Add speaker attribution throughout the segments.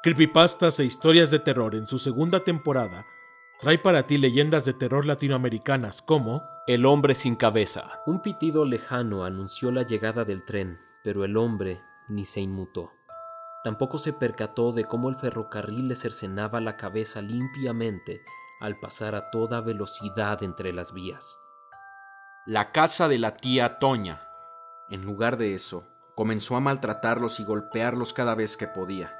Speaker 1: Creepypastas e historias de terror en su segunda temporada trae para ti leyendas de terror latinoamericanas como
Speaker 2: El hombre sin cabeza. Un pitido lejano anunció la llegada del tren, pero el hombre ni se inmutó. Tampoco se percató de cómo el ferrocarril le cercenaba la cabeza limpiamente al pasar a toda velocidad entre las vías.
Speaker 3: La casa de la tía Toña. En lugar de eso, comenzó a maltratarlos y golpearlos cada vez que podía.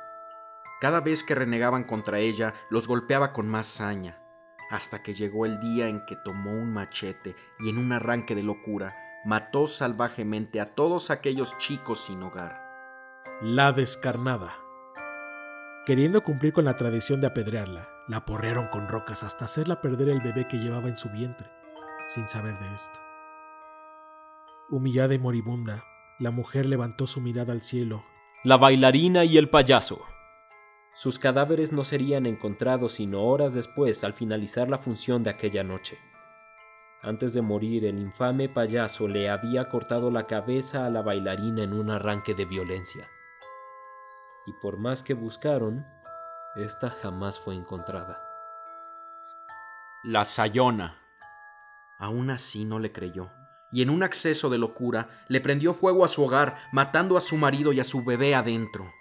Speaker 3: Cada vez que renegaban contra ella, los golpeaba con más saña, hasta que llegó el día en que tomó un machete y en un arranque de locura mató salvajemente a todos aquellos chicos sin hogar.
Speaker 1: La Descarnada. Queriendo cumplir con la tradición de apedrearla, la porrearon con rocas hasta hacerla perder el bebé que llevaba en su vientre, sin saber de esto. Humillada y moribunda, la mujer levantó su mirada al cielo.
Speaker 2: La bailarina y el payaso. Sus cadáveres no serían encontrados sino horas después al finalizar la función de aquella noche. Antes de morir, el infame payaso le había cortado la cabeza a la bailarina en un arranque de violencia. Y por más que buscaron, esta jamás fue encontrada.
Speaker 3: La Sayona. Aún así no le creyó, y en un acceso de locura le prendió fuego a su hogar, matando a su marido y a su bebé adentro.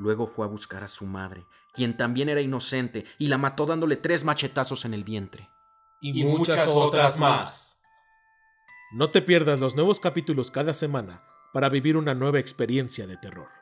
Speaker 3: Luego fue a buscar a su madre, quien también era inocente, y la mató dándole tres machetazos en el vientre.
Speaker 4: Y, muchas otras más.
Speaker 1: No te pierdas los nuevos capítulos cada semana para vivir una nueva experiencia de terror.